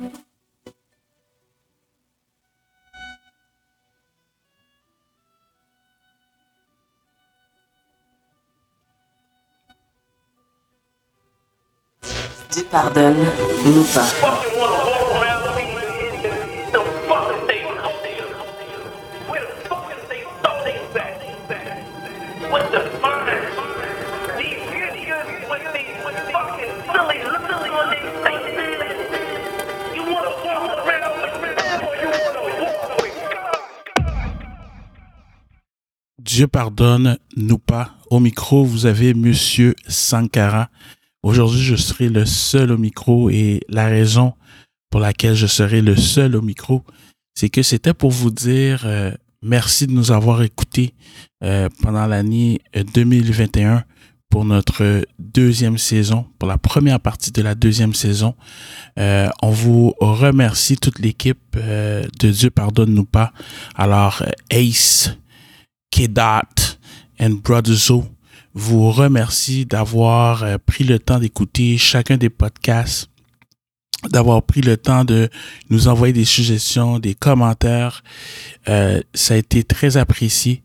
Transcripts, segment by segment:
Dieu pardonne, nous pas. Dieu pardonne, nous pas. Au micro, vous avez Monsieur Sankara. Aujourd'hui, je serai le seul au micro et la raison pour laquelle je serai le seul au micro, c'est que c'était pour vous dire euh, merci de nous avoir écoutés euh, pendant l'année 2021 euh, pour notre deuxième saison, pour la première partie de la deuxième saison. on vous remercie toute l'équipe de Dieu pardonne-nous pas. Alors Ace, Kedat and Brother Zo, vous remercie d'avoir euh, pris le temps d'écouter chacun des podcasts, d'avoir pris le temps de nous envoyer des suggestions, des commentaires. Euh, ça a été très apprécié.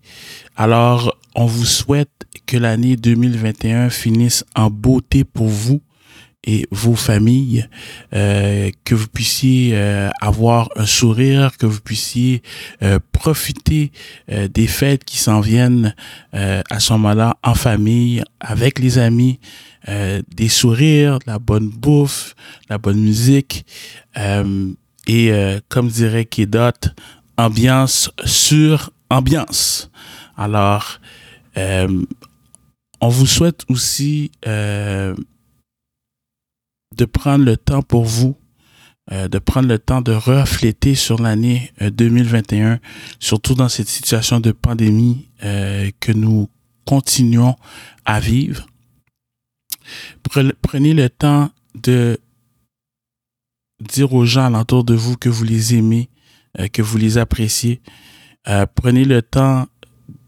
Alors, on vous souhaite que l'année 2021 finisse en beauté pour vous et vos familles, euh, que vous puissiez euh, avoir un sourire, que vous puissiez euh, profiter euh, des fêtes qui s'en viennent euh, à ce moment-là en famille, avec les amis, des sourires, la bonne bouffe, la bonne musique et comme dirait Kedot, ambiance sur ambiance. Alors, on vous souhaite aussi de prendre le temps pour vous, euh, de prendre le temps de refléter sur l'année 2021, euh, surtout dans cette situation de pandémie euh, que nous continuons à vivre. Prenez le temps de dire aux gens alentour de vous que vous les aimez, que vous les appréciez. prenez le temps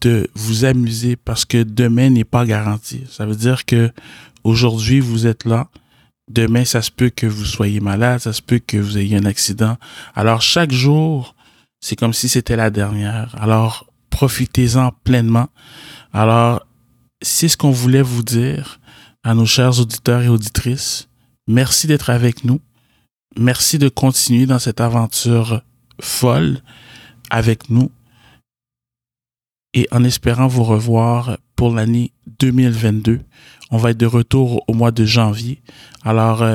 de vous amuser parce que demain n'est pas garanti. Ça veut dire que aujourd'hui vous êtes là, Demain, ça se peut que vous soyez malade, ça se peut que vous ayez un accident. Alors, chaque jour, c'est comme si c'était la dernière. Alors, profitez-en pleinement. Alors, c'est ce qu'on voulait vous dire à nos chers auditeurs et auditrices. Merci d'être avec nous. Merci de continuer dans cette aventure folle avec nous et en espérant vous revoir pour l'année 2022. On va être de retour au mois de janvier. Alors, euh,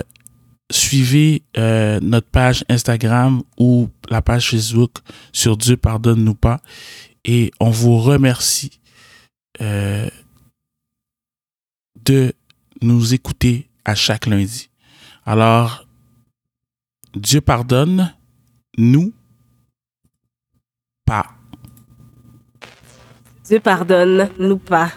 suivez euh, notre page Instagram ou la page Facebook sur Dieu pardonne-nous pas. Et on vous remercie euh, de nous écouter à chaque lundi. Alors, Dieu pardonne, nous pas. Dieu pardonne, nous pas.